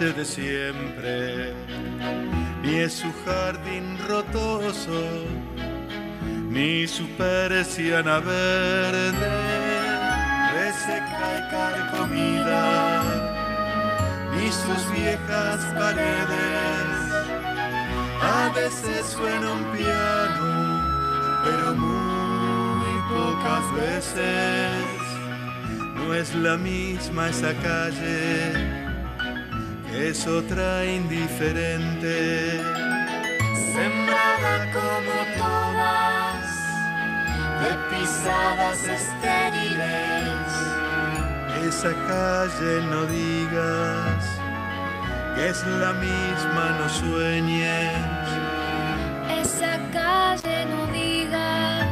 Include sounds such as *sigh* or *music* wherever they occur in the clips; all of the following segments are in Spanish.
De siempre, ni es su jardín rotoso, ni su persiana verde, reseca y carcomida, ni sus viejas paredes. A veces suena un piano, pero muy pocas veces no es la misma esa calle, es otra indiferente. Sembrada como todas, de pisadas estériles. Esa calle no digas, que es la misma, no sueñes. Esa calle no digas,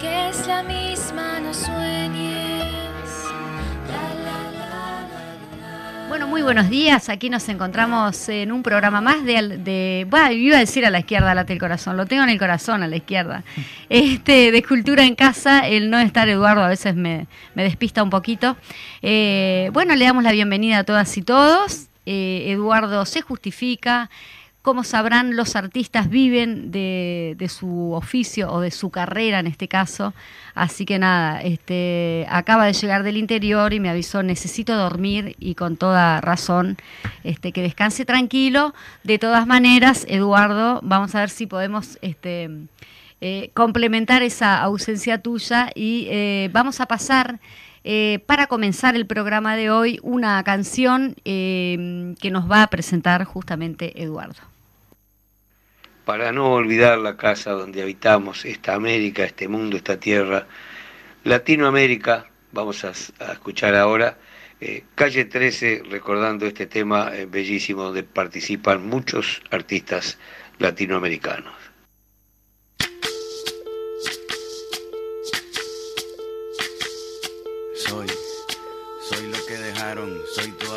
que es la misma, no sueñes. Bueno, muy buenos días. Aquí nos encontramos en un programa más de, de bueno, iba a decir a la izquierda, late el corazón, lo tengo en el corazón a la izquierda. *laughs* Este, de escultura en casa, el no estar Eduardo a veces me, despista un poquito. Eh, bueno, le damos la bienvenida a todas y todos. Eh, Eduardo se justifica. Como sabrán, los artistas viven de, su oficio o de su carrera en este caso. Así que nada, este, acaba de llegar del interior y me avisó, necesito dormir y con toda razón, este, que descanse tranquilo. De todas maneras, Eduardo, vamos a ver si podemos este, eh, complementar esa ausencia tuya y eh, vamos a pasar... Eh, para comenzar el programa de hoy, una canción que nos va a presentar justamente Eduardo para no olvidar la casa donde habitamos, esta América, este mundo, esta tierra, Latinoamérica, vamos a, escuchar ahora, eh, Calle 13, recordando este tema eh, bellísimo donde participan muchos artistas latinoamericanos. Soy, soy lo que dejaron, soy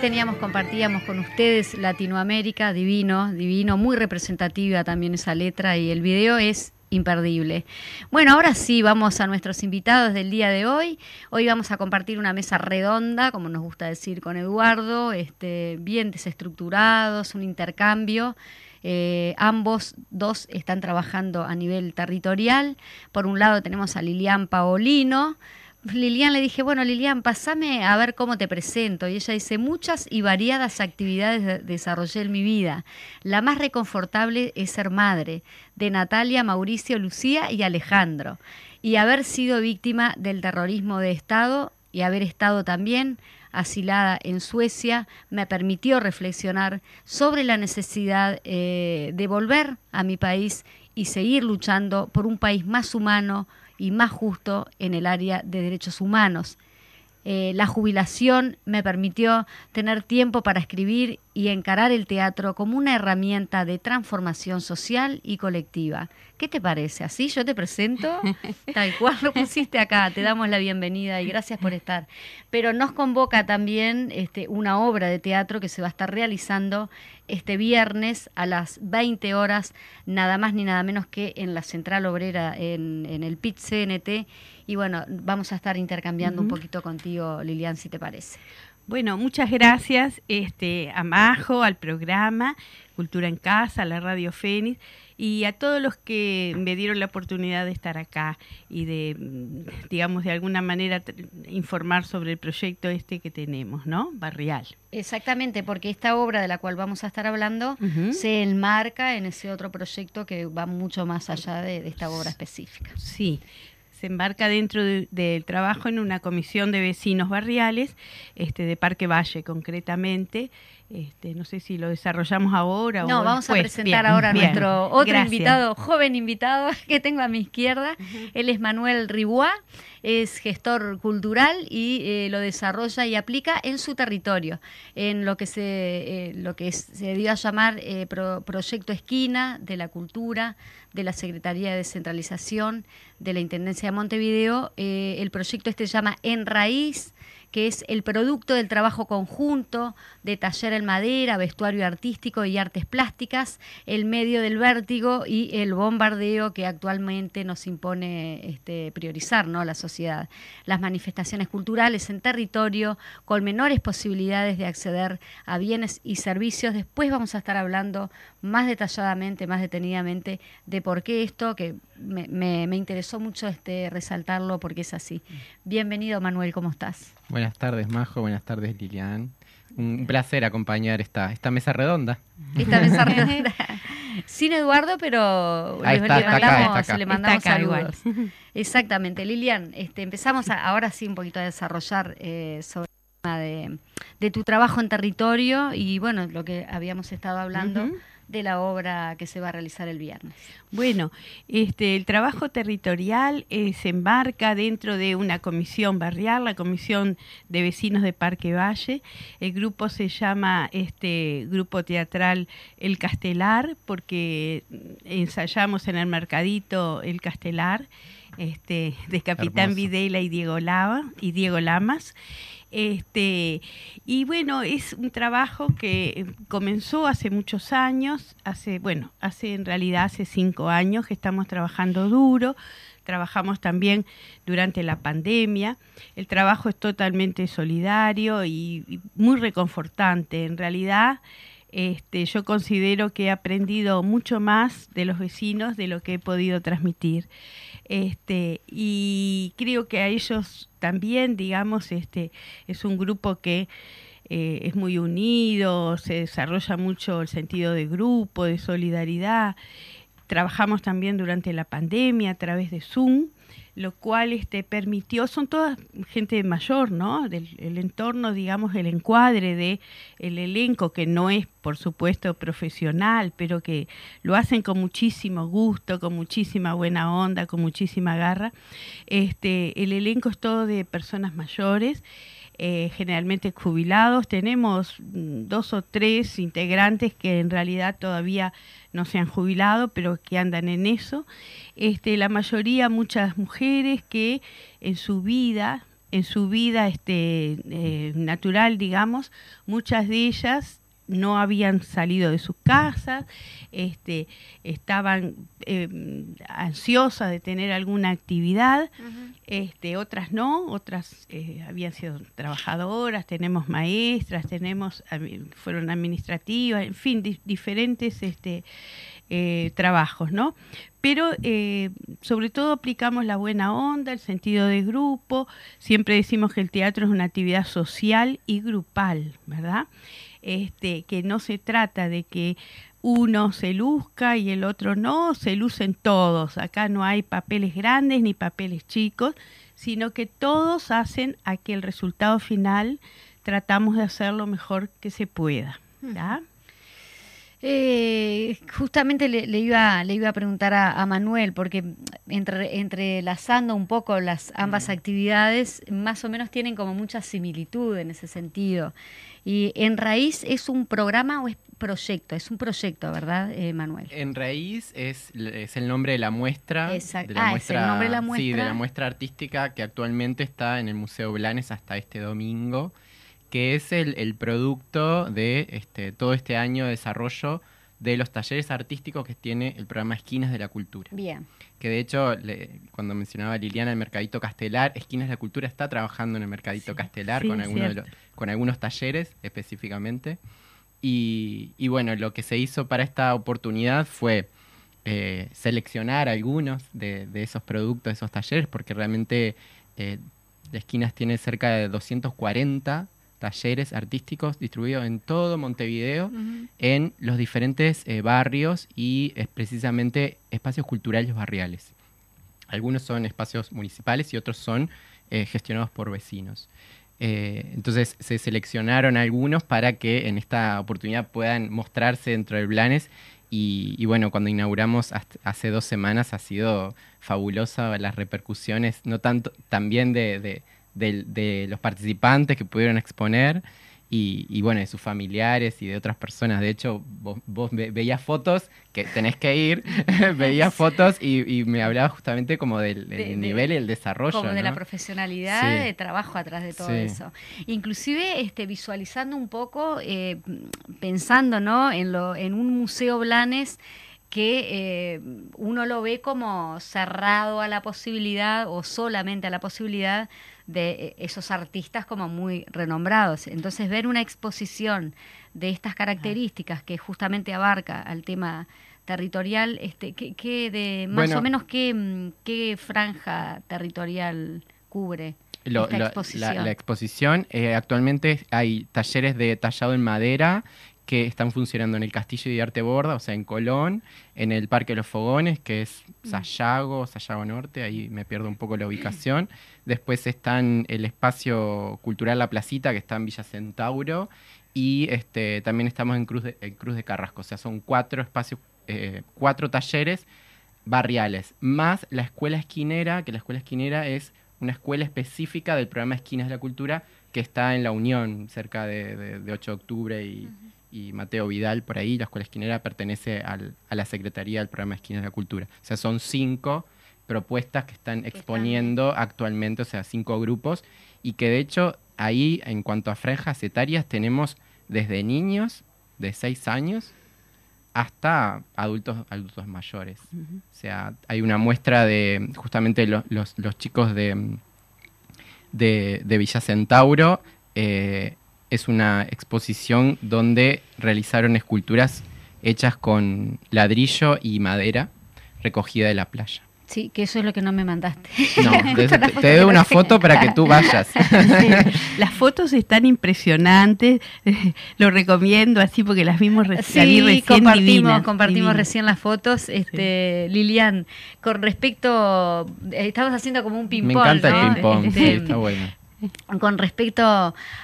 teníamos, compartíamos con ustedes Latinoamérica, divino, divino, muy representativa también esa letra y el video es imperdible. Bueno, ahora sí, vamos a nuestros invitados del día de hoy. Hoy vamos a compartir una mesa redonda, como nos gusta decir con Eduardo, este, bien desestructurados, un intercambio. Eh, ambos dos están trabajando a nivel territorial. Por un lado tenemos a Lilian Paolino, Lilian le dije, bueno, Lilian, pasame a ver cómo te presento. Y ella dice, muchas y variadas actividades de- desarrollé en mi vida. La más reconfortable es ser madre de Natalia, Mauricio, Lucía y Alejandro. Y haber sido víctima del terrorismo de Estado y haber estado también asilada en Suecia me permitió reflexionar sobre la necesidad eh, de volver a mi país y seguir luchando por un país más humano y más justo en el área de derechos humanos. Eh, la jubilación me permitió tener tiempo para escribir y encarar el teatro como una herramienta de transformación social y colectiva. ¿Qué te parece? Así yo te presento, *laughs* tal cual lo pusiste acá, te damos la bienvenida y gracias por estar. Pero nos convoca también este, una obra de teatro que se va a estar realizando este viernes a las 20 horas, nada más ni nada menos que en la Central Obrera, en, en el PIT CNT. Y bueno, vamos a estar intercambiando un poquito contigo, Lilian, si te parece. Bueno, muchas gracias este, a Majo, al programa Cultura en Casa, a la Radio Fénix y a todos los que me dieron la oportunidad de estar acá y de, mm, digamos, de alguna manera informar sobre el proyecto este que tenemos, ¿no? Barrial. Exactamente, porque esta obra de la cual vamos a estar hablando se enmarca en ese otro proyecto que va mucho más allá de, de esta obra específica. Sí, se embarca dentro de- del trabajo en una comisión de vecinos barriales, este, de Parque Valle concretamente. Este, no sé si lo desarrollamos ahora o No, vamos a presentar Bien, ahora a bien. nuestro otro Gracias. invitado, joven invitado *laughs* que tengo a mi izquierda. Él es Manuel Ribois, es gestor cultural y eh, lo desarrolla y aplica en su territorio, en lo que se, eh, lo que se dio a llamar eh, pro- Proyecto Esquina de la Cultura, de la Secretaría de Descentralización, de la Intendencia de Montevideo. El proyecto este se llama En Raíz que es el producto del trabajo conjunto de taller en madera, vestuario artístico y artes plásticas, el medio del vértigo y el bombardeo que actualmente nos impone este, priorizar ¿no? la sociedad. Las manifestaciones culturales en territorio con menores posibilidades de acceder a bienes y servicios. Después vamos a estar hablando más detalladamente, más detenidamente de por qué esto, que me, me- me interesó mucho este, resaltarlo porque es así. Bienvenido Manuel, ¿cómo estás? Buenas tardes, Majo. Buenas tardes, Lilian. Un placer acompañar esta, esta mesa redonda. Esta mesa redonda. *laughs* Sin Eduardo, pero Ahí le, está, le está acá, mandamos, está acá. le mandamos Está acá igual. saludos. Exactamente. Lilian, este, empezamos a- ahora sí un poquito a desarrollar eh, sobre el tema de, de tu trabajo en territorio y bueno, lo que habíamos estado hablando. De la obra que se va a realizar el viernes. Bueno, este, el trabajo territorial eh, se embarca dentro de una comisión barrial, la comisión de vecinos de Parque Valle. El grupo se llama este grupo teatral El Castelar porque ensayamos en el mercadito El Castelar, este, de Capitán Hermoso. Videla y Diego Lava y Diego Lamas. Este, y bueno, es un trabajo que comenzó hace muchos años, hace, bueno, hace en realidad hace cinco años que estamos trabajando duro, trabajamos también durante la pandemia, el trabajo es totalmente solidario y, y muy reconfortante. En realidad, este, yo considero que he aprendido mucho más de los vecinos de lo que he podido transmitir. Este, y creo que a ellos también, digamos, este, es un grupo que eh, es muy unido, se desarrolla mucho el sentido de grupo, de solidaridad. Trabajamos también durante la pandemia a través de Zoom, lo cual este, permitió, son todas gente mayor, ¿no? Del el entorno, digamos, el encuadre de el elenco, que no es, por supuesto, profesional, pero que lo hacen con muchísimo gusto, con muchísima buena onda, con muchísima garra. Este, el elenco es todo de personas mayores. Eh, generalmente jubilados. Tenemos mm, dos o tres integrantes que en realidad todavía no se han jubilado, pero que andan en eso. Este, la mayoría, muchas mujeres que en su vida, en su vida este, eh, natural, digamos, muchas de ellas no habían salido de sus casas, este, estaban eh, ansiosas de tener alguna actividad, este, otras no, otras eh, habían sido trabajadoras, tenemos maestras, tenemos fueron administrativas, en fin, di- diferentes este, eh, trabajos, ¿no? Pero eh, sobre todo aplicamos la buena onda, el sentido de grupo, siempre decimos que el teatro es una actividad social y grupal, ¿verdad? Este, que no se trata de que uno se luzca y el otro no, se lucen todos. Acá no hay papeles grandes ni papeles chicos, sino que todos hacen a que el resultado final tratamos de hacer lo mejor que se pueda. Eh, justamente le, le iba, le iba a preguntar a, a Manuel, porque entre, entrelazando un poco las ambas actividades, más o menos tienen como mucha similitud en ese sentido. Y En Raíz es un programa o es proyecto, es un proyecto, ¿verdad, eh, Manuel? En raíz es, es el nombre de la muestra. Exacto. de la Ah, es el nombre de la Sí, de muestra. la muestra artística que actualmente está en el Museo Blanes hasta este domingo, que es el, el producto de este, todo este año de desarrollo de los talleres artísticos que tiene el programa Esquinas de la Cultura. Bien. Que de hecho, le- cuando mencionaba Liliana el Mercadito Castelar, Esquinas de la Cultura está trabajando en el Mercadito Sí, Castelar sí, con, de los- con algunos talleres específicamente. Y, y bueno, lo que se hizo para esta oportunidad fue eh, seleccionar algunos de, de esos productos, de esos talleres, porque realmente eh, Esquinas tiene cerca de 240 talleres artísticos distribuidos en todo Montevideo en los diferentes eh, barrios y es precisamente espacios culturales barriales. Algunos son espacios municipales y otros son eh, gestionados por vecinos. Eh, entonces se seleccionaron algunos para que en esta oportunidad puedan mostrarse dentro del Blanes y, y bueno, cuando inauguramos hace dos semanas ha sido fabulosa las repercusiones, no tanto también de, de- del- de los participantes que pudieron exponer y, y bueno, de sus familiares y de otras personas. De hecho, vos, vos ve- veías fotos, que tenés que ir, *laughs* veías fotos y, y me hablaba justamente como del, del De- de- nivel y el desarrollo. como de la profesionalidad Sí. de trabajo atrás de todo Sí. eso. Inclusive este, visualizando un poco, eh, pensando ¿no? en, lo, en un museo Blanes que eh, uno lo ve como cerrado a la posibilidad o solamente a la posibilidad de eh, esos artistas como muy renombrados. Entonces ver una exposición de estas características que justamente abarca al tema territorial, este, ¿qué, qué de más Bueno. o menos qué, mm, qué franja territorial cubre Lo- esta lo- exposición? La, la exposición, eh, actualmente hay talleres de tallado en madera que están funcionando en el Castillo de Arte Borda, o sea, en Colón, en el Parque de los Fogones, que es Sayago, Sayago Norte, ahí me pierdo un poco la ubicación. Después están el Espacio Cultural La Placita, que está en Villa Centauro, y este, también estamos en Cruz de, Cruz de Carrasco, o sea, son cuatro espacios, eh, cuatro talleres barriales, más la escuela esquinera, que la escuela esquinera es una escuela específica del programa Esquinas de la Cultura que está en la Unión, cerca de, de- de 8 de octubre y, y Mateo Vidal, por ahí. La escuela esquinera pertenece al- a la Secretaría del programa Esquinas de la Cultura. O sea, son cinco propuestas que están exponiendo actualmente, o sea, cinco grupos, y que de hecho ahí, en cuanto a franjas etarias, tenemos desde niños de 6 años hasta adultos, adultos mayores. O sea, hay una muestra de justamente lo- los, los chicos de, de, de Villa Centauro. eh, es una exposición donde realizaron esculturas hechas con ladrillo y madera recogida de la playa. Sí, que eso es lo que no me mandaste. No, *laughs* te, te- doy una foto para que tú vayas. *laughs* Sí, las fotos están impresionantes, *laughs* lo recomiendo así porque las vimos re- la vi Sí, recién compartimos, divinas, compartimos divinas. recién las fotos. Este, Lilian, con respecto, estamos haciendo como un ping-pong. Me encanta ¿no? el ping-pong, sí, Este, está bueno. Con respecto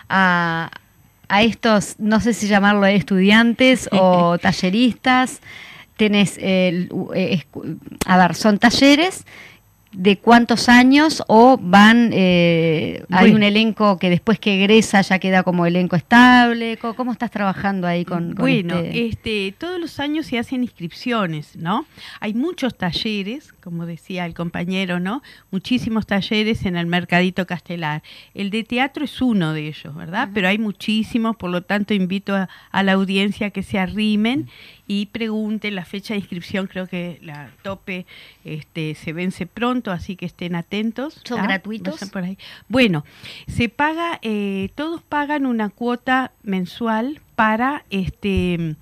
a, a estos, no sé si llamarlo estudiantes *laughs* o talleristas, tenés, el- eh, a ver, son talleres de cuántos años o van, eh, hay un elenco que después que egresa ya queda como elenco estable, ¿cómo, cómo estás trabajando ahí con, con Bueno, este- este, todos los años se hacen inscripciones, ¿no? Hay muchos talleres, como decía el compañero, ¿no? Muchísimos talleres en el Mercadito Castelar. El de teatro es uno de ellos, ¿verdad? Pero hay muchísimos, por lo tanto invito a, a la audiencia que se arrimen y pregunten. La fecha de inscripción creo que la tope este, se vence pronto, así que estén atentos. ¿Son ¿tá? gratuitos? Vayan por ahí. Bueno, se paga, eh, todos pagan una cuota mensual para este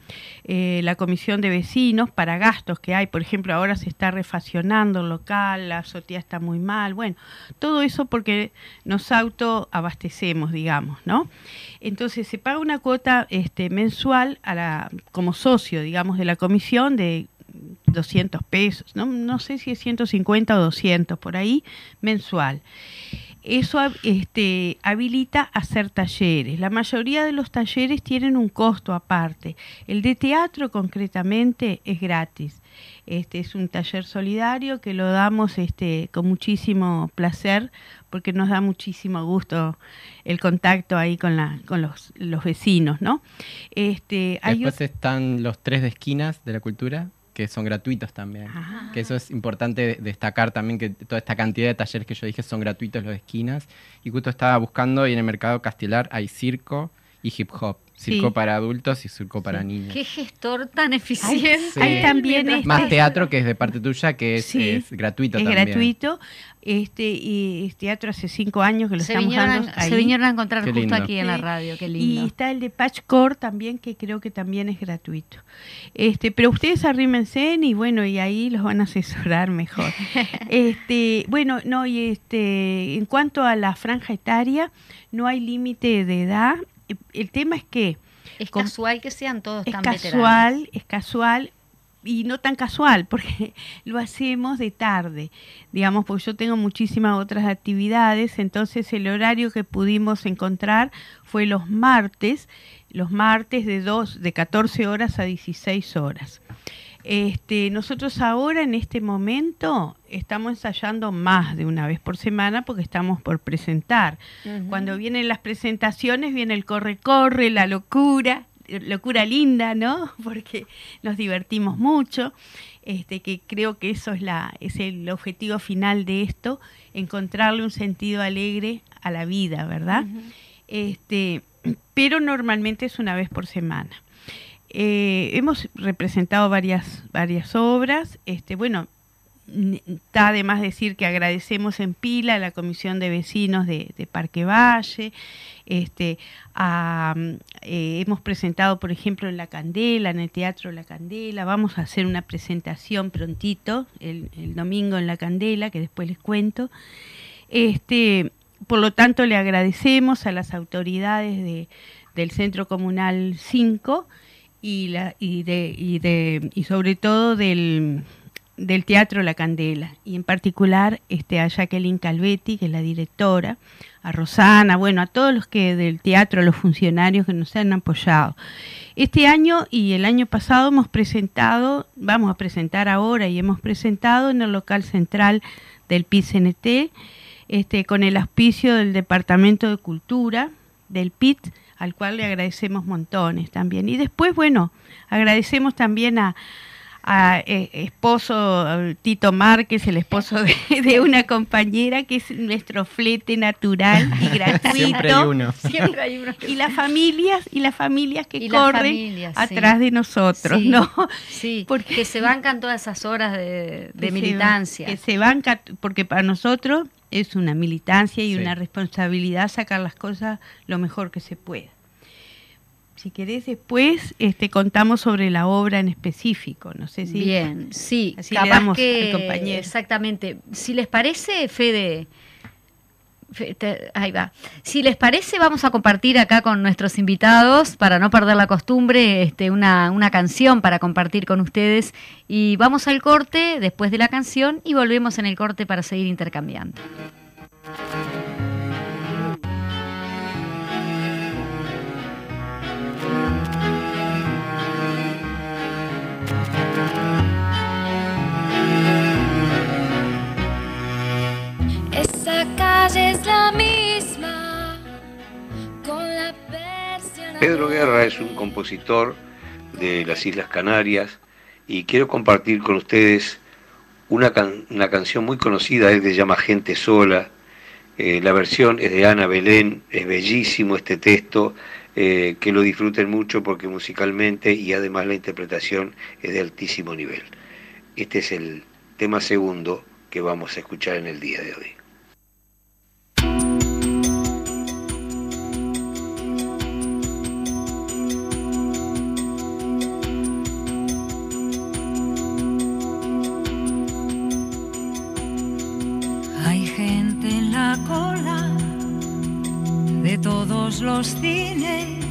eh, la comisión de vecinos, para gastos que hay. Por ejemplo, ahora se está refaccionando el local, la azotea está muy mal. Bueno, todo eso porque nos autoabastecemos, digamos, ¿no? Entonces se paga una cuota este, mensual como socio, digamos, de la comisión de 200 pesos, ¿no? no sé si es 150 o 200 por ahí, mensual. Eso este, habilita hacer talleres. La mayoría de los talleres tienen un costo aparte. El de teatro concretamente es gratis. Este es un taller solidario que lo damos este, con muchísimo placer porque nos da muchísimo gusto el contacto ahí con, la, con los, los vecinos, ¿no? Este, hay Después están los tres de esquinas de la cultura, que son gratuitos también. Ah. Que eso es importante de- destacar también, que toda esta cantidad de talleres que yo dije son gratuitos los de esquinas. Y justo estaba buscando y en el mercado castelar hay circo y hip hop. Circo Sí. para adultos y circo para niños. Qué gestor tan eficiente. Sí. Hay también Mientras- este- Más teatro que es de parte tuya, que es, Sí, es gratuito es también. gratuito. Este, y es teatro hace cinco años que lo Se estamos vinieron, dando ahí. se vinieron a encontrar Qué justo lindo. aquí en la radio, qué Y lindo. está el de Patchcore también, que creo que también es gratuito. Este, pero ustedes arrímense y bueno, y ahí los van a asesorar mejor. *laughs* este, bueno, no, y este, en cuanto a la franja etaria, no hay límite de edad. El tema es que Es con- casual que sean todos es tan casual, veteranos. es casual. y no tan casual, *laughs* porque lo hacemos de tarde, digamos, porque yo tengo muchísimas otras actividades, entonces el horario que pudimos encontrar fue los martes, los martes de, dos, de 14 horas a 16 horas. Este, nosotros ahora en este momento estamos ensayando más de una vez por semana porque estamos por presentar. Cuando vienen las presentaciones viene el corre-corre, la locura, locura linda, ¿no? *laughs* Porque nos divertimos mucho. Este, que creo que eso es, la, es el objetivo final de esto, encontrarle un sentido alegre a la vida, ¿verdad? este, pero normalmente es una vez por semana. Eh, hemos representado varias, varias obras. Este, bueno, está además decir que agradecemos en pila a la Comisión de Vecinos de, Parque Valle. Este, eh, hemos presentado, por ejemplo, en La Candela, en el Teatro La Candela. Vamos a hacer una presentación prontito, el, domingo en La Candela, que después les cuento. Este, por lo tanto, le agradecemos a las autoridades de, del Centro Comunal 5 y, la, y, de, y, de, y sobre todo del, del Teatro La Candela, y en particular este, a Jacqueline Calvetti, que es la directora, a Rosana, bueno, a todos los que del teatro, a los funcionarios que nos han apoyado. Este año y el año pasado hemos presentado, vamos a presentar ahora y hemos presentado en el local central del PIT-CNT, este, con el auspicio del Departamento de Cultura, del PIT, al cual le agradecemos montones también. Y después, bueno, agradecemos también a, eh, esposo Tito Márquez, el esposo de, una compañera que es nuestro flete natural y *laughs* gratuito. Siempre hay uno. Siempre hay uno. Y las familias y las familias que corren atrás de nosotros, ¿no? Sí, *laughs* porque que se bancan todas esas horas de, *laughs* militancia. que se banca porque para nosotros es una militancia y una responsabilidad sacar las cosas lo mejor que se pueda. Si querés después este, contamos sobre la obra en específico, no sé si... Bien, sí, así le damos que, compañero. Exactamente. Si les parece, Fede, ahí va. Si les parece, vamos a compartir acá con nuestros invitados, para no perder la costumbre, este, una, una canción para compartir con ustedes. Y vamos al corte después de la canción y volvemos en el corte para seguir intercambiando. Es un compositor de las Islas Canarias y quiero compartir con ustedes una, una canción muy conocida, él se llama Gente Sola. Eh, la versión es de Ana Belén, es bellísimo este texto, eh, que lo disfruten mucho porque musicalmente y además la interpretación es de altísimo nivel. Este es el tema segundo que vamos a escuchar en el día de hoy. Los cines,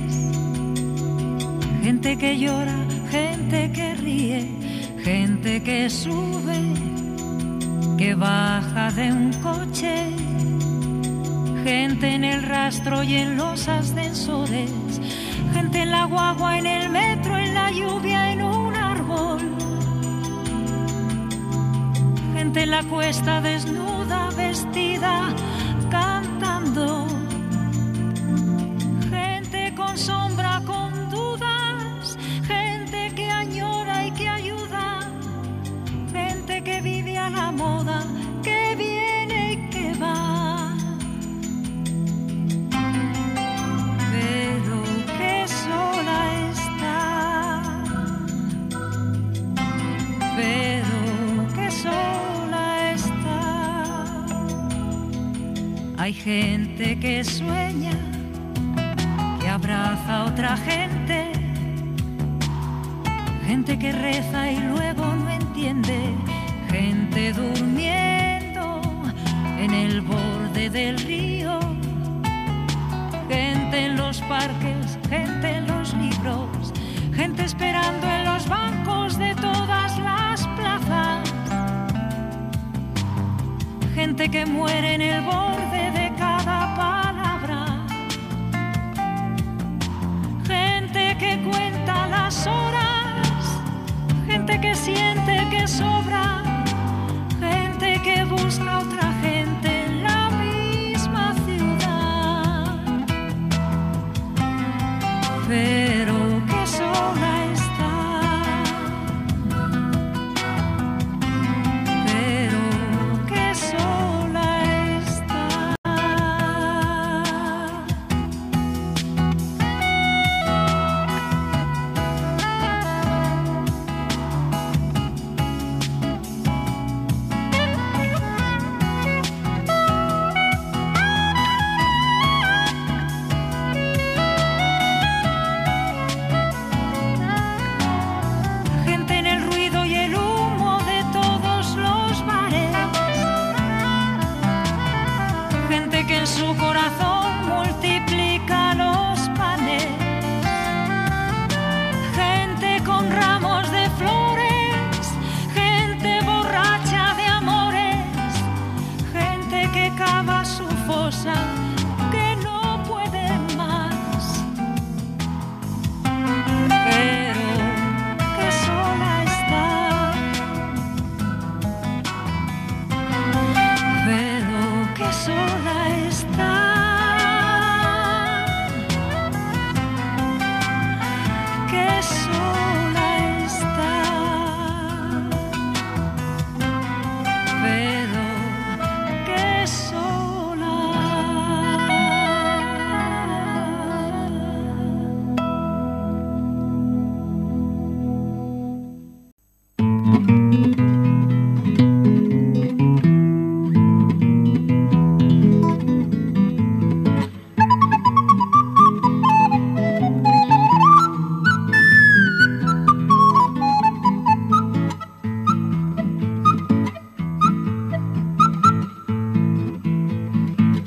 gente que llora, gente que ríe, gente que sube, que baja de un coche, gente en el rastro y en los ascensores, gente en la guagua, en el metro, en la lluvia, en un árbol. Gente en la cuesta desnuda, vestida, cantando sombra con dudas, gente que añora y que ayuda, gente que vive a la moda, que viene y que va. Pero que sola está, pero que sola está. Hay gente que sueña abraza a otra gente, gente que reza y luego no entiende, gente durmiendo en el borde del río, gente en los parques, gente en los libros, gente esperando en los bancos de todas las plazas, gente que muere en el borde horas, gente que siente que sobra,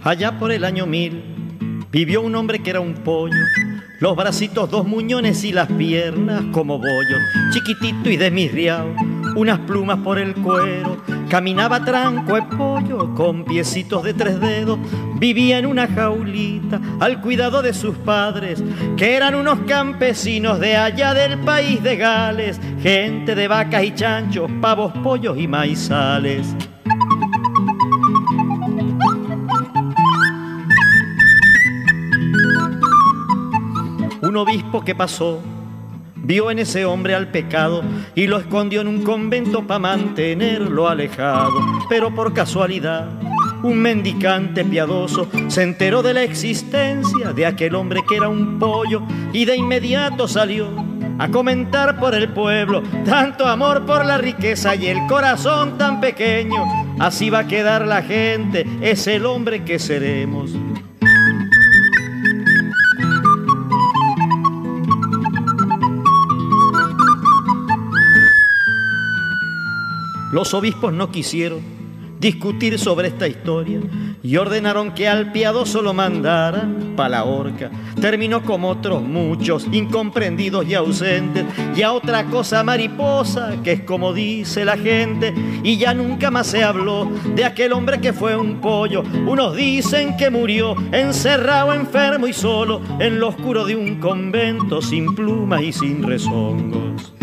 Allá por el año mil vivió un hombre que era un pollo, los bracitos dos muñones y las piernas como bollos, chiquitito y desmirriado, unas plumas por el cuero, caminaba tranco de pollo con piecitos de tres dedos, vivía en una jaulita al cuidado de sus padres, que eran unos campesinos de allá del país de Gales, gente de vacas y chanchos, pavos, pollos y maizales. Obispo que pasó vio en ese hombre al pecado y lo escondió en un convento para mantenerlo alejado. Pero por casualidad, un mendicante piadoso se enteró de la existencia de aquel hombre que era un pollo y de inmediato salió a comentar por el pueblo tanto amor por la riqueza y el corazón tan pequeño. Así va a quedar la gente, es el hombre que seremos. Los obispos no quisieron discutir sobre esta historia y ordenaron que al piadoso lo mandaran pa' la horca. Terminó como otros muchos, incomprendidos y ausentes, y a otra cosa mariposa, que es como dice la gente, y ya nunca más se habló de aquel hombre que fue un pollo. Unos dicen que murió encerrado, enfermo y solo en lo oscuro de un convento, sin plumas y sin rezongos.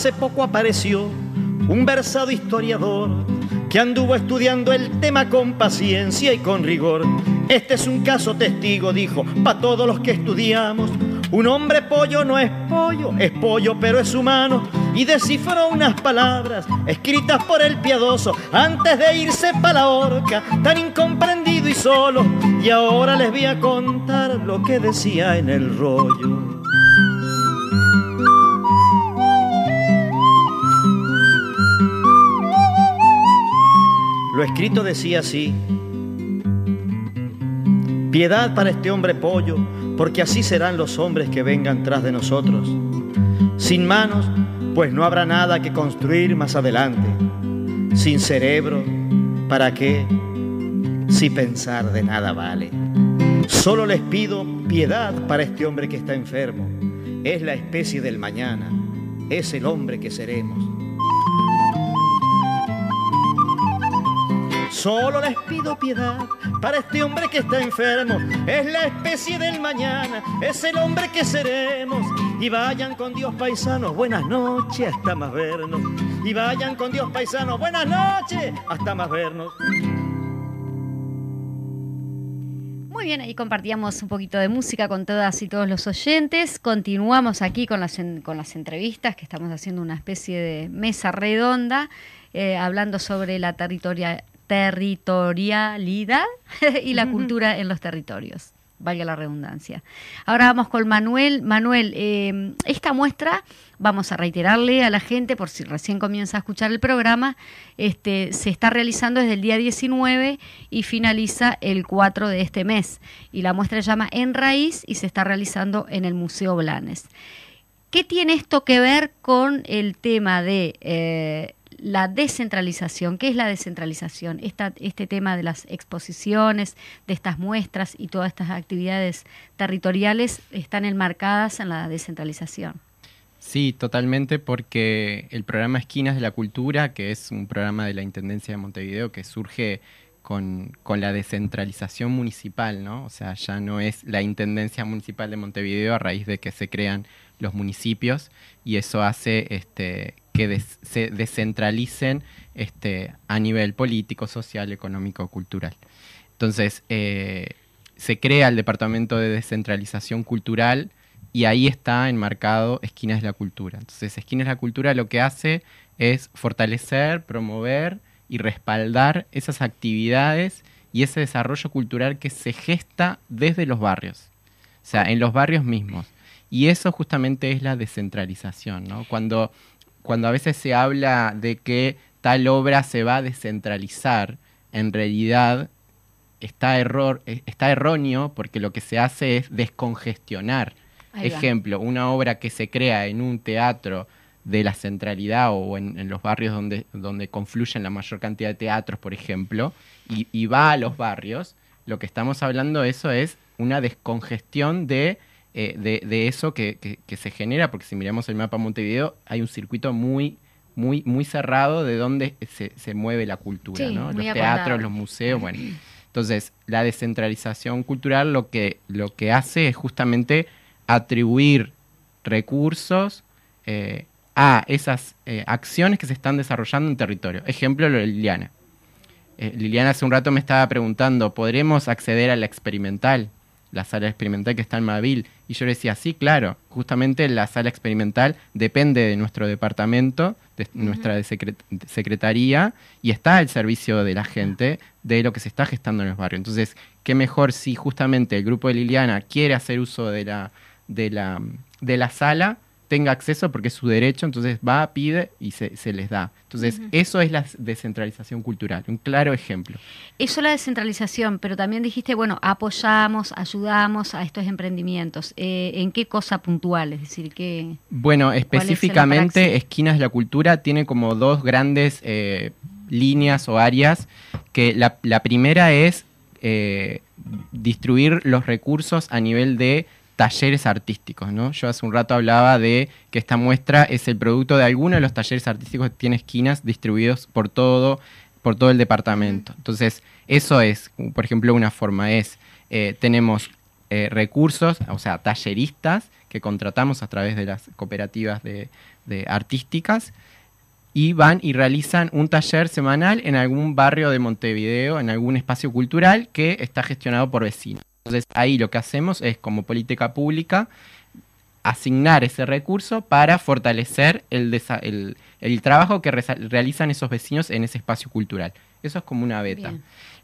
Hace poco apareció un versado historiador que anduvo estudiando el tema con paciencia y con rigor. Este es un caso testigo, dijo, para todos los que estudiamos. Un hombre pollo no es pollo, es pollo pero es humano. Y descifró unas palabras escritas por el piadoso antes de irse para la horca, tan incomprendido y solo. Y ahora les voy a contar lo que decía en el rollo. Lo escrito decía así, piedad para este hombre pollo, porque así serán los hombres que vengan tras de nosotros. Sin manos, pues no habrá nada que construir más adelante. Sin cerebro, ¿para qué? Si pensar de nada vale. Solo les pido piedad para este hombre que está enfermo. Es la especie del mañana, es el hombre que seremos. Solo les pido piedad para este hombre que está enfermo. Es la especie del mañana, es el hombre que seremos. Y vayan con Dios paisanos, buenas noches, hasta más vernos. Y vayan con Dios paisanos, buenas noches, hasta más vernos. Muy bien, ahí compartíamos un poquito de música con todas y todos los oyentes. Continuamos aquí con las, con las entrevistas, que estamos haciendo una especie de mesa redonda, eh, hablando sobre la territoria- territorialidad *laughs* y la cultura en los territorios. Valga la redundancia. Ahora vamos con Manuel. Manuel, eh, esta muestra, vamos a reiterarle a la gente, por si recién comienza a escuchar el programa, este, se está realizando desde el día 19 y finaliza el 4 de este mes. Y la muestra se llama En Raíz y se está realizando en el Museo Blanes. ¿Qué tiene esto que ver con el tema de eh, la descentralización? ¿Qué es la descentralización? Esta- este tema de las exposiciones, de estas muestras y todas estas actividades territoriales están enmarcadas en la descentralización. Sí, totalmente, porque el programa Esquinas de la Cultura, que es un programa de la Intendencia de Montevideo que surge con, con la descentralización municipal, ¿no? O sea, ya no es la Intendencia Municipal de Montevideo a raíz de que se crean los municipios y eso hace este, que se descentralicen este, a nivel político, social, económico, cultural. Entonces, eh, se crea el Departamento de Descentralización Cultural y ahí está enmarcado Esquinas de la Cultura. Entonces, Esquinas de la Cultura lo que hace es fortalecer, promover y respaldar esas actividades y ese desarrollo cultural que se gesta desde los barrios, o sea, en los barrios mismos. Y eso justamente es la descentralización, ¿no? Cuando, cuando a veces se habla de que tal obra se va a descentralizar, en realidad está, error, eh, está erróneo porque lo que se hace es descongestionar. Ejemplo, una obra que se crea en un teatro de la centralidad o en, en los barrios donde, donde confluyen la mayor cantidad de teatros, por ejemplo, y, y va a los barrios, lo que estamos hablando eso es una descongestión de, eh, de, de eso que, que- que se genera, porque si miramos el mapa Montevideo, hay un circuito muy, muy, muy cerrado de donde se, se mueve la cultura, Sí, ¿no? Los teatros, los museos, bueno. Entonces, la descentralización cultural lo que, lo que hace es justamente atribuir recursos eh, a esas eh, acciones que se están desarrollando en territorio. Ejemplo, lo de Liliana. Eh, Liliana hace un rato me estaba preguntando, ¿podremos acceder a la experimental? La sala experimental que está en Mavil. Y yo le decía, sí, claro, justamente la sala experimental depende de nuestro departamento, de nuestra de secre- de secretaría, y está al servicio de la gente de lo que se está gestando en los barrios. Entonces, qué mejor si justamente el grupo de Liliana quiere hacer uso de la, de la, de la sala, tenga acceso porque es su derecho, entonces va, pide y se, se les da. Entonces, eso es la descentralización cultural, un claro ejemplo. Eso la descentralización, pero también dijiste, bueno, apoyamos, ayudamos a estos emprendimientos. Eh, ¿En qué cosa puntual? Es decir, ¿qué...? Bueno, es específicamente? Esquinas de la Cultura tiene como dos grandes eh, líneas o áreas, que la, la primera es eh, distribuir los recursos a nivel de talleres artísticos, ¿no? Yo hace un rato hablaba de que esta muestra es el producto de alguno de los talleres artísticos que tiene esquinas distribuidos por todo, por todo el departamento. Entonces, eso es, por ejemplo, una forma es, eh, tenemos eh, recursos, o sea, talleristas que contratamos a través de las cooperativas de, de artísticas y van y realizan un taller semanal en algún barrio de Montevideo, en algún espacio cultural que está gestionado por vecinos. Entonces ahí lo que hacemos es, como política pública, asignar ese recurso para fortalecer el, el, el trabajo que realizan esos vecinos en ese espacio cultural. Eso es como una beta.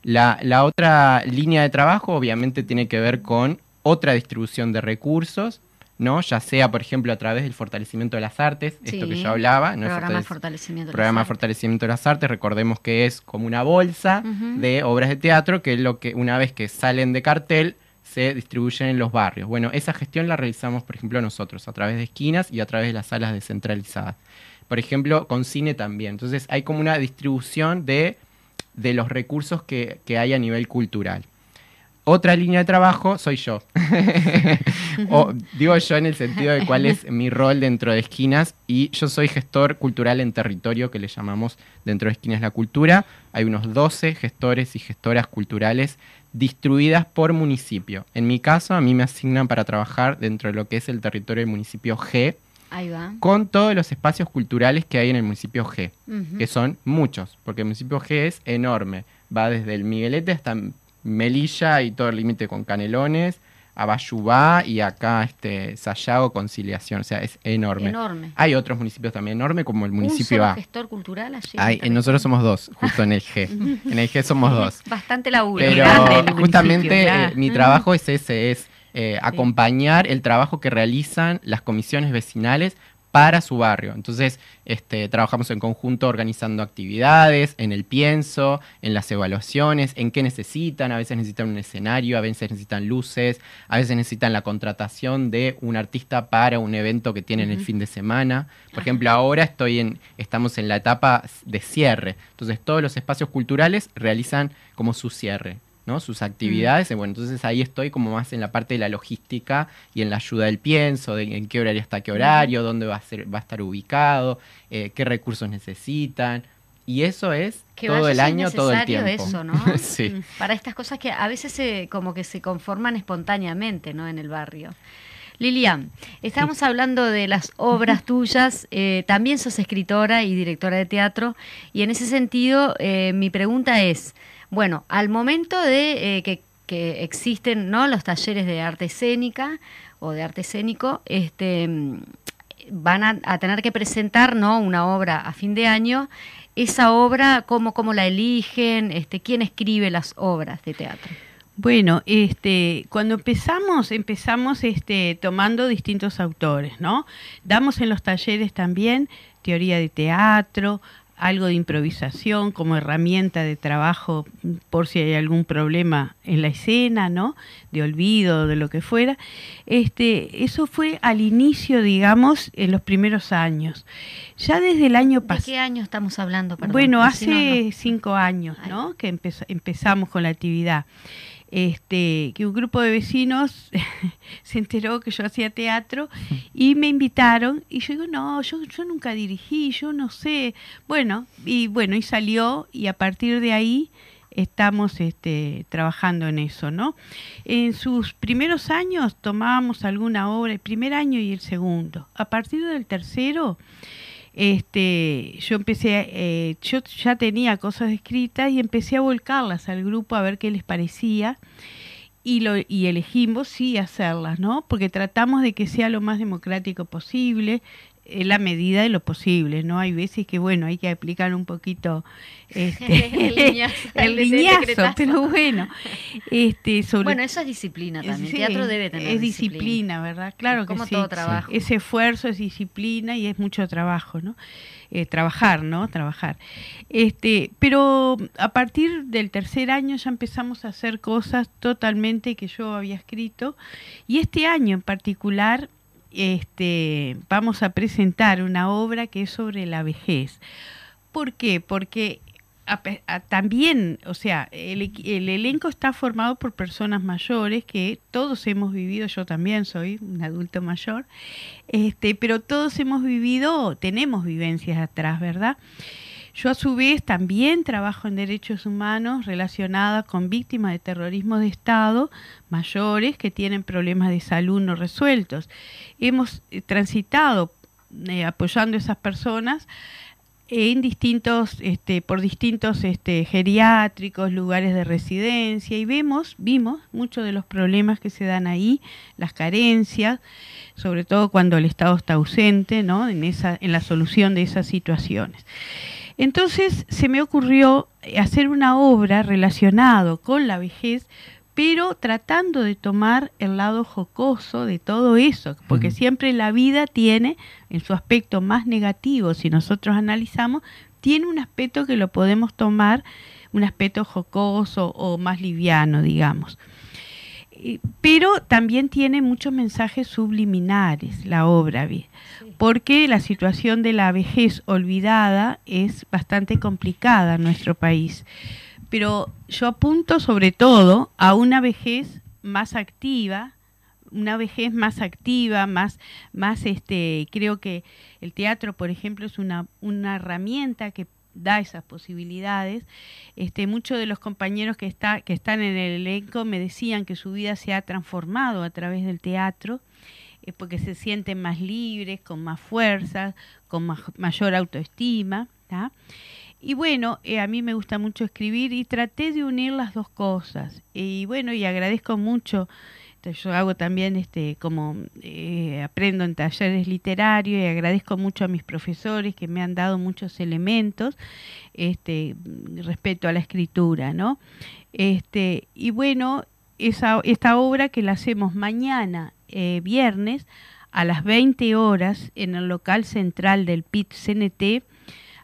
La, la otra línea de trabajo obviamente tiene que ver con otra distribución de recursos, ¿no? Ya sea, por ejemplo, a través del fortalecimiento de las artes, esto que yo hablaba, ¿no? El Programa de fortalec- fortalecimiento. de programa de las artes. fortalecimiento de las artes, recordemos que es como una bolsa de obras de teatro que es lo que una vez que salen de cartel se distribuyen en los barrios. Bueno, esa gestión la realizamos, por ejemplo, nosotros, a través de esquinas y a través de las salas descentralizadas. Por ejemplo, con cine también. Entonces hay como una distribución de, de los recursos que, que hay a nivel cultural. Otra línea de trabajo soy yo. *laughs* o, digo yo en el sentido de cuál es mi rol dentro de Esquinas y yo soy gestor cultural en territorio que le llamamos dentro de Esquinas la Cultura. Hay unos 12 gestores y gestoras culturales distribuidas por municipio. En mi caso, a mí me asignan para trabajar dentro de lo que es el territorio del municipio G, Ahí va. con todos los espacios culturales que hay en el municipio G, que son muchos, porque el municipio G es enorme. Va desde el Miguelete hasta Melilla y todo el límite con Canelones, a Bayubá y acá este Sayago, Conciliación, o sea, es enorme. Enorme. Hay otros municipios también enormes como el ¿Un municipio solo A. gestor cultural allí? Hay- nosotros somos dos, justo en el G. *laughs* en el G somos dos. *laughs* Bastante laburo. Pero justamente claro. eh, mi Mm. trabajo es ese, es eh, acompañar el trabajo que realizan las comisiones vecinales para su barrio. Entonces, este, trabajamos en conjunto organizando actividades, en el pienso, en las evaluaciones, en qué necesitan. A veces necesitan un escenario, a veces necesitan luces, a veces necesitan la contratación de un artista para un evento que tienen el fin de semana. Por ejemplo, ahora estoy en, estamos en la etapa de cierre. Entonces, todos los espacios culturales realizan como su cierre. ¿No? sus actividades, bueno, entonces ahí estoy como más en la parte de la logística y en la ayuda del pienso, de en qué horario está qué horario, dónde va a ser, va a estar ubicado, eh, qué recursos necesitan, y eso es Que todo el año, todo el tiempo. eso, ¿no? *laughs* sí. Para estas cosas que a veces se, como que se conforman espontáneamente, ¿no? En el barrio. Lilian, estábamos hablando de las obras *laughs* tuyas, eh, también sos escritora y directora de teatro, y en ese sentido eh, mi pregunta es, bueno, al momento de eh, que, existen ¿no? los talleres de arte escénica o de arte escénico, este, van a, a tener que presentar ¿no? una obra a fin de año. Esa obra, ¿cómo, cómo la eligen? Este, ¿Quién escribe las obras de teatro? Bueno, este, cuando empezamos, empezamos este, tomando distintos autores, ¿no? Damos en los talleres también teoría de teatro, algo de improvisación como herramienta de trabajo por si hay algún problema en la escena, ¿no? De olvido, de lo que fuera. Este, eso fue al inicio, digamos, en los primeros años. Ya desde el año ¿De pasado. qué año estamos hablando? Perdón? Bueno, hace no- no- cinco años, Ay. ¿no? Que empeza- empezamos con la actividad. Este, que un grupo de vecinos *laughs* se enteró que yo hacía teatro *laughs* y me invitaron y yo digo, no, yo, yo nunca dirigí, yo no sé. Bueno, y bueno, y salió y a partir de ahí estamos este, trabajando en eso, ¿no? En sus primeros años tomábamos alguna obra, el primer año y el segundo. A partir del tercero, este, yo empecé, eh, yo ya tenía cosas escritas y empecé a volcarlas al grupo a ver qué les parecía y, lo, y elegimos sí hacerlas, ¿no? Porque tratamos de que sea lo más democrático posible, en la medida de lo posible, ¿no? Hay veces que, bueno, hay que aplicar un poquito este, *laughs* El liñazo, *laughs* el pero bueno, este, sobre Bueno, eso es disciplina también. Sí, teatro debe tener es disciplina, ¿verdad? Claro como que sí. trabajo. Es esfuerzo, es disciplina y es mucho trabajo, ¿no? Eh, trabajar, ¿no? Trabajar. Este, pero a partir del tercer año ya empezamos a hacer cosas totalmente que yo había escrito y este año en particular este, vamos a presentar una obra que es sobre la vejez. ¿Por qué? Porque también, o sea, el, el elenco está formado por personas mayores que todos hemos vivido, yo también soy un adulto mayor, este, pero todos hemos vivido, tenemos vivencias atrás, ¿verdad? Yo a su vez también trabajo en derechos humanos relacionadas con víctimas de terrorismo de Estado, mayores que tienen problemas de salud no resueltos. Hemos eh, transitado eh, apoyando a esas personas en distintos, este, por distintos este, geriátricos, lugares de residencia y vemos, vimos muchos de los problemas que se dan ahí, las carencias, sobre todo cuando el Estado está ausente, ¿no? En esa, en la solución de esas situaciones. Entonces se me ocurrió hacer una obra relacionado con la vejez, pero tratando de tomar el lado jocoso de todo eso, porque Ujú. siempre la vida tiene, en su aspecto más negativo, si nosotros analizamos, tiene un aspecto que lo podemos tomar, un aspecto jocoso o más liviano, digamos. Eh, Pero también tiene muchos mensajes subliminares la obra. Porque la situación de la vejez olvidada es bastante complicada en nuestro país. pero yo apunto sobre todo a una vejez más activa, una vejez más activa, más, más este, creo que el teatro, por ejemplo, es una, una herramienta que da esas posibilidades. Este, muchos de los compañeros que, está, que están en el elenco me decían que su vida se ha transformado a través del teatro, eh, porque se sienten más libres, con más fuerza, con ma- mayor autoestima. Y bueno, eh, a mí me gusta mucho escribir y traté de unir las dos cosas. Y bueno, y agradezco mucho. Entonces, Yo hago también este como eh, aprendo en talleres literarios y agradezco mucho a mis profesores que me han dado muchos elementos este respecto a la escritura, ¿no? Este, y bueno, esa, esta obra que la hacemos mañana, eh, viernes, a las 20 horas, en el local central del PIT CNT,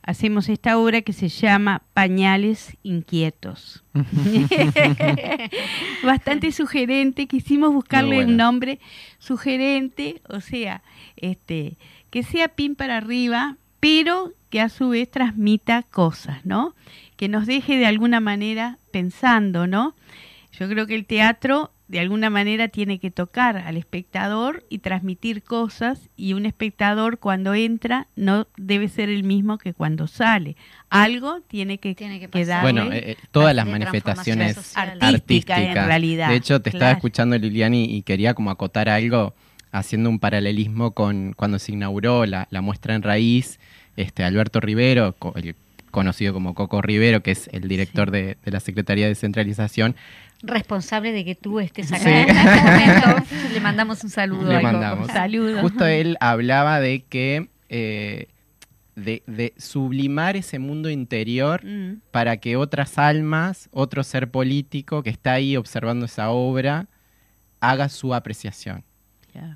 hacemos esta obra que se llama Pañales Inquietos. *laughs* Bastante sugerente, quisimos buscarle un nombre sugerente, o sea, este, que sea pin para arriba, pero que a su vez transmita cosas, ¿no? Que nos deje de alguna manera pensando, ¿no? Yo creo que el teatro de alguna manera tiene que tocar al espectador y transmitir cosas y un espectador cuando entra no debe ser el mismo que cuando sale. Algo tiene que, Tiene que quedar. Bueno, eh, eh, todas las manifestaciones transformación social. Artística, en realidad, De hecho, te estaba escuchando Liliani y quería como acotar algo haciendo un paralelismo con cuando se inauguró la, la muestra en raíz, este Alberto Rivero, co- el conocido como Coco Rivero, que es el director de, de la Secretaría de Descentralización, responsable de que tú estés acá Sí. en este *laughs* momento. Le mandamos un saludo. Le mandamos. Saludos. Justo él hablaba de que eh, de, de sublimar ese mundo interior Mm, para que otras almas, otro ser político que está ahí observando esa obra, haga su apreciación.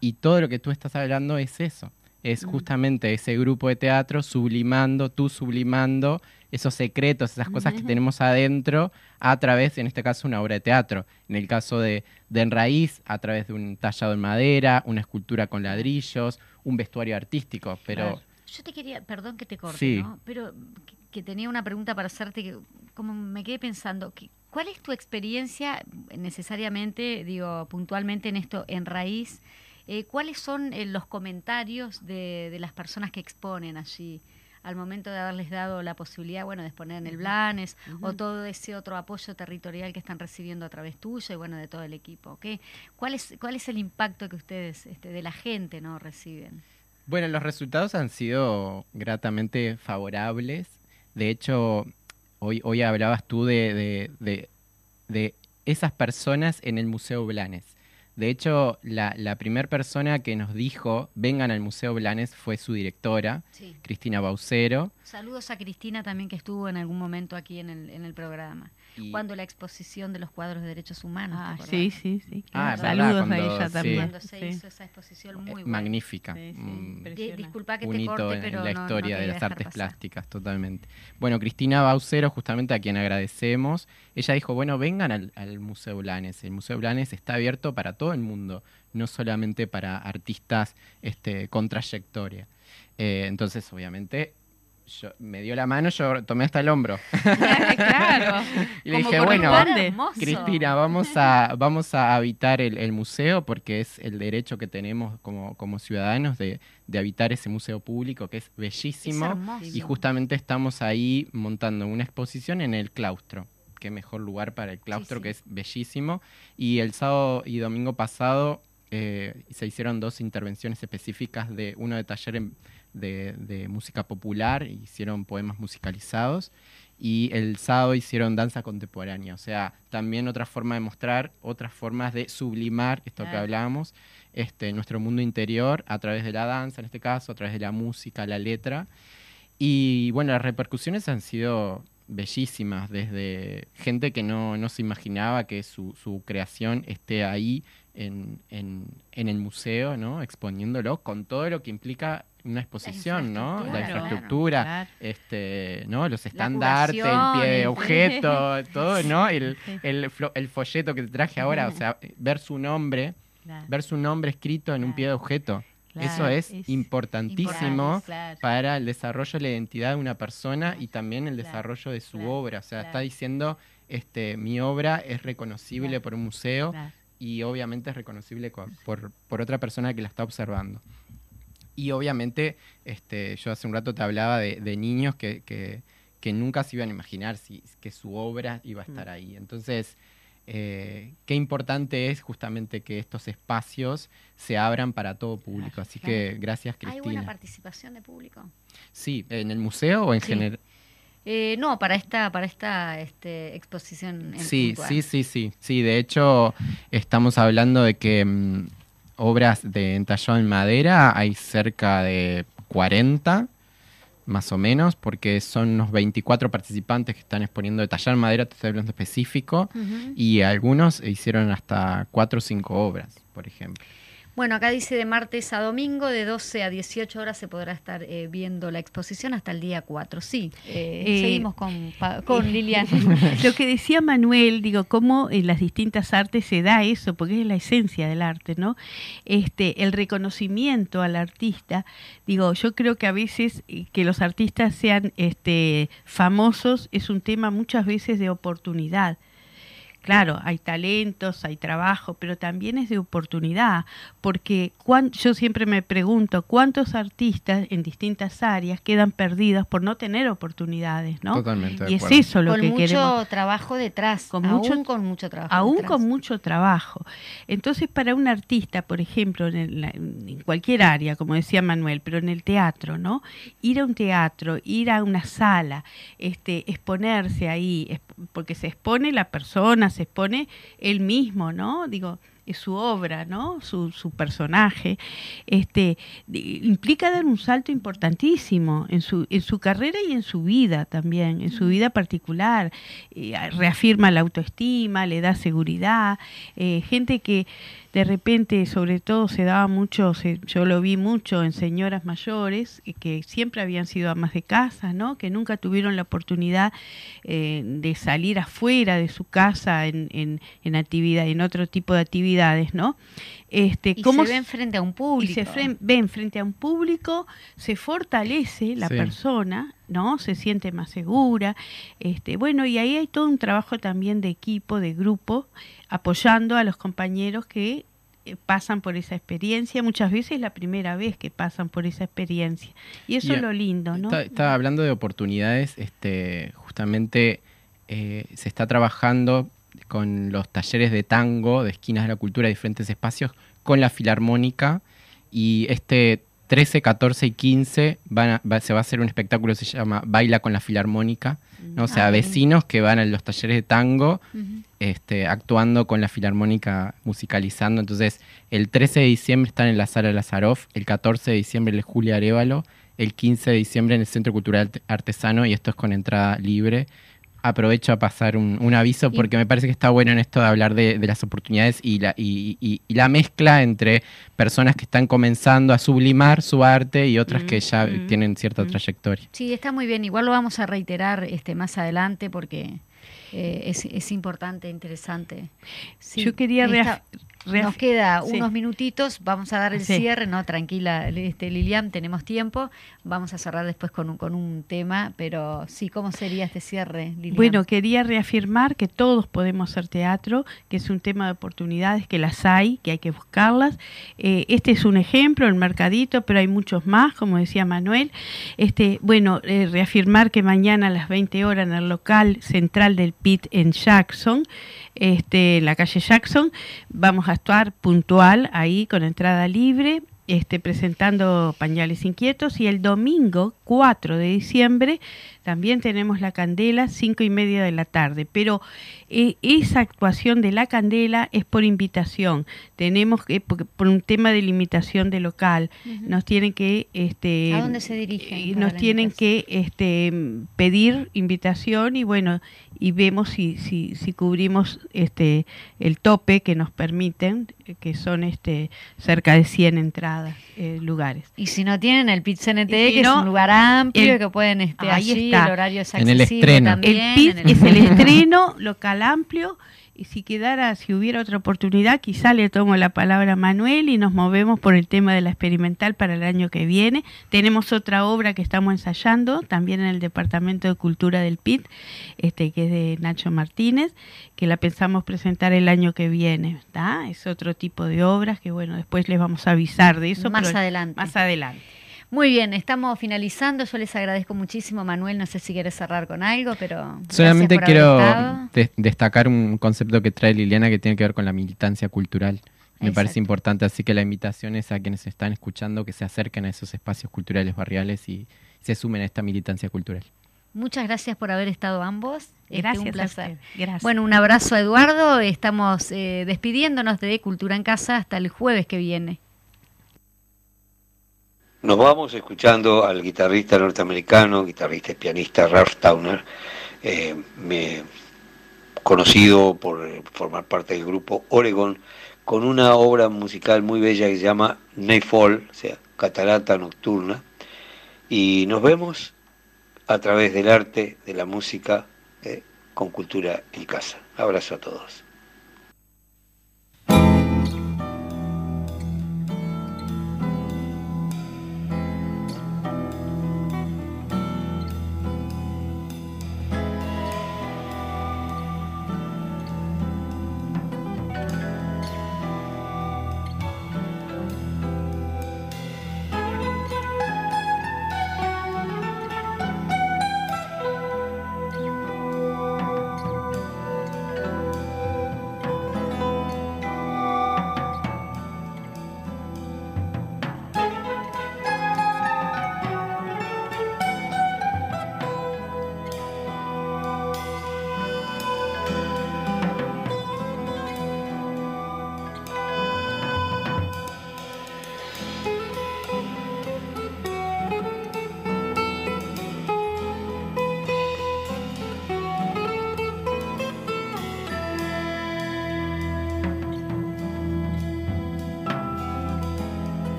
Y todo lo que tú estás hablando es eso. Es justamente ese grupo de teatro sublimando, tú sublimando esos secretos, esas cosas que tenemos adentro a través, en este caso, una obra de teatro. En el caso de, de En Raíz, a través de un tallado en madera, una escultura con ladrillos, un vestuario artístico. Pero. Yo te quería, perdón que te corte, Sí. ¿no? Pero que, que tenía una pregunta para hacerte que como me quedé pensando, que, ¿cuál es tu experiencia necesariamente, digo, puntualmente en esto, en raíz? Eh, ¿Cuáles son eh, los comentarios de, de las personas que exponen allí al momento de haberles dado la posibilidad, bueno, de exponer en el Blanes o todo ese otro apoyo territorial que están recibiendo a través tuyo y bueno, de todo el equipo? ¿Qué, cuál, es, ¿Cuál es el impacto que ustedes, este, de la gente, no reciben? Bueno, los resultados han sido gratamente favorables. De hecho, hoy, hoy hablabas tú de, de- de- de esas personas en el Museo Blanes. De hecho, la, la primera persona que nos dijo vengan al Museo Blanes fue su directora, Sí. Cristina Baucero. Saludos a Cristina también que estuvo en algún momento aquí en el, en el programa. Y- Cuando la exposición de los cuadros de derechos humanos. ¿te Ah, sí, sí, sí. Ah, es verdad, Saludos a cuando- ella sí. también. Cuando se sí. hizo esa exposición muy eh, buena. magnífica. Sí, sí, Mm, disculpa que un te hito corte, en pero la no- no historia de las artes pasar. plásticas, totalmente. Bueno, Cristina Baucero, justamente a quien agradecemos, ella dijo, bueno, vengan al, al Museo Blanes. El Museo Blanes está abierto para todo el mundo, no solamente para artistas este, con trayectoria. Eh, entonces, obviamente, yo, me dio la mano, yo tomé hasta el hombro. *laughs* claro. Y le dije, bueno. Cristina, vamos a, vamos a habitar el, el museo porque es el derecho que tenemos como, como ciudadanos de, de habitar ese museo público que es Es bellísimo. hermoso. y justamente estamos ahí montando una exposición en el claustro. Qué mejor lugar para el claustro sí. que es bellísimo. Y el sábado y domingo pasado eh, se hicieron dos intervenciones específicas de uno de taller en- de, de música popular, hicieron poemas musicalizados y el sábado hicieron danza contemporánea, o sea, también otra forma de mostrar, otras formas de sublimar esto que hablábamos, este, nuestro mundo interior a través de la danza, en este caso, a través de la música, la letra. Y bueno, las repercusiones han sido bellísimas, desde gente que no, no se imaginaba que su, su creación esté ahí en, en- en el museo, ¿no? Exponiéndolo con todo lo que implica una exposición, ¿no? La infraestructura, Claro. este, ¿no? Los estandartes, el pie de objeto, *laughs* todo, ¿no? El, folleto que te traje ahora, o sea, ver su nombre, ver su nombre escrito en un pie de objeto. Eso es, es importantísimo para el desarrollo de la identidad de una persona y también el desarrollo de su obra. O sea, está diciendo este, mi obra es reconocible por un museo y obviamente es reconocible co- por, por otra persona que la está observando. Y obviamente, este, yo hace un rato te hablaba de, de niños que, que- que nunca se iban a imaginar si, que su obra iba a estar ahí. Entonces, eh, qué importante es justamente que estos espacios se abran para todo público. Así que gracias, ¿Hay buena Cristina. participación de público? Sí, ¿en el museo o en Sí. general? Eh, no, para esta, para esta este, exposición. en Sí, puntual. sí, sí, sí. Sí, de hecho, estamos hablando de que mm, obras de entallado en madera hay cerca de 40, más o menos, porque son unos 24 participantes que están exponiendo de tallar en madera, te estoy hablando específico, y algunos hicieron hasta 4 o 5 obras, por ejemplo. Bueno, acá dice de martes a domingo, de 12 a 18 horas se podrá estar eh, viendo la exposición hasta el día 4. Sí, eh, Eh, seguimos con, con Lilian. *laughs* Lo que decía Manuel, digo, cómo en las distintas artes se da eso, porque es la esencia del arte, ¿no? Este, el reconocimiento al artista, digo, yo creo que a veces eh, que los artistas sean este, famosos es un tema muchas veces de oportunidad. Claro, hay talentos, hay trabajo, pero también es de oportunidad, porque cuán- yo siempre me pregunto cuántos artistas en distintas áreas quedan perdidos por no tener oportunidades, ¿no? Totalmente de Y es eso lo con que mucho queremos trabajo detrás, Con aún mucho- con mucho trabajo aún detrás. con mucho trabajo. Entonces, para un artista, por ejemplo, en, el- en cualquier área, como decía Manuel, pero en el teatro, ¿no? Ir a un teatro, ir a una sala, este, exponerse ahí, es- porque se expone la persona, se expone él mismo, ¿no? Digo, es su obra, ¿no? Su, su personaje, este, implica dar un salto importantísimo en su, en su carrera y en su vida también, en su vida particular. Eh, reafirma la autoestima, le da seguridad. Eh, gente que de repente, sobre todo, se daba mucho, se- yo lo vi mucho en señoras mayores, que siempre habían sido amas de casa, ¿no? Que nunca tuvieron la oportunidad eh, de salir afuera de su casa en, en, en actividad, en otro tipo de actividades, ¿no? Este, Y cómo se ven frente a un y público. se fren- ven frente a un público, se fortalece la Sí. persona, ¿no? Se siente más segura. Este, bueno, y ahí hay todo un trabajo también de equipo, de grupo, apoyando a los compañeros que eh, pasan por esa experiencia, muchas veces es la primera vez que pasan por esa experiencia. Y eso Y es lo lindo, ¿no? Está- Estaba hablando de oportunidades, este, justamente eh, se está trabajando con los talleres de tango de esquinas de la cultura, diferentes espacios, con la filarmónica y este 13, 14 y 15 van a- va- se va a hacer un espectáculo que se llama Baila con la filarmónica, ¿no? o sea, Ah, vecinos que van a los talleres de tango este, actuando con la filarmónica musicalizando. Entonces, el 13 de diciembre están en la sala Lazaroff, el 14 de diciembre en el Julia Arevalo, el 15 de diciembre en el Centro Cultural Arte- Artesano y esto es con entrada libre. Aprovecho a pasar un, un aviso porque me parece que está bueno en esto de hablar de, de las oportunidades y la, y, y- y la mezcla entre personas que están comenzando a sublimar su arte y otras Mm, que ya mm, tienen cierta mm. trayectoria. Sí, está muy bien. Igual lo vamos a reiterar este más adelante porque eh, es, es importante, interesante. Sí, Yo quería esta- Nos queda sí. unos minutitos, vamos a dar el Sí. cierre, no, tranquila, este, Lilian, tenemos tiempo, vamos a cerrar después con un, con un tema, pero sí, ¿cómo sería este cierre, Lilian? Bueno, quería reafirmar que todos podemos hacer teatro, que es un tema de oportunidades, que las hay, que hay que buscarlas. Eh, este es un ejemplo, el mercadito, pero hay muchos más, como decía Manuel. Este, bueno, eh, reafirmar que mañana a las 20 horas en el local central del PIT en Jackson, este, en la calle Jackson, vamos a actuar puntual ahí con entrada libre. Este, presentando pañales inquietos y el domingo 4 de diciembre también tenemos la candela, cinco y media de la tarde, pero eh, esa actuación de la candela es por invitación. Tenemos que, porque- por un tema de limitación de local, nos tienen que, este, ¿A dónde se dirigen eh, nos tienen que, este, pedir invitación y bueno, y vemos si, si, si cubrimos, este, el tope que nos permiten, eh, que son, este, cerca de 100 entradas, eh, lugares. Y si no tienen el Pit si que es un lugar amplio el- que pueden ahí allí, está. el horario es En el accesible estreno. también. El PIT en es el estreno local amplio y si quedara, si hubiera otra oportunidad, quizá le tomo la palabra a Manuel y nos movemos por el tema de la experimental para el año que viene. Tenemos otra obra que estamos ensayando, también en el Departamento de Cultura del PIT, este, que es de Nacho Martínez, que la pensamos presentar el año que viene. Es otro tipo de obras que, bueno, después les vamos a avisar de eso. Más adelante. Más adelante. Muy bien, estamos finalizando. Yo les agradezco muchísimo, Manuel. No sé si quieres cerrar con algo, pero. Solamente quiero destacar un concepto que trae Liliana que tiene que ver con la militancia cultural. Me parece importante, así que la invitación es a quienes están escuchando que se acerquen a esos espacios culturales barriales y se sumen a esta militancia cultural. Muchas gracias por haber estado ambos. Este, gracias, un placer. Gracias. Bueno, un abrazo a Eduardo. Estamos eh, despidiéndonos de Cultura en Casa hasta el jueves que viene. Nos vamos escuchando al guitarrista norteamericano, guitarrista y pianista Ralph Towner, eh, conocido por formar parte del grupo Oregon, con una obra musical muy bella que se llama Nightfall, o sea, Catarata Nocturna. Y nos vemos a través del arte, de la música, eh, con cultura en casa. Abrazo a todos.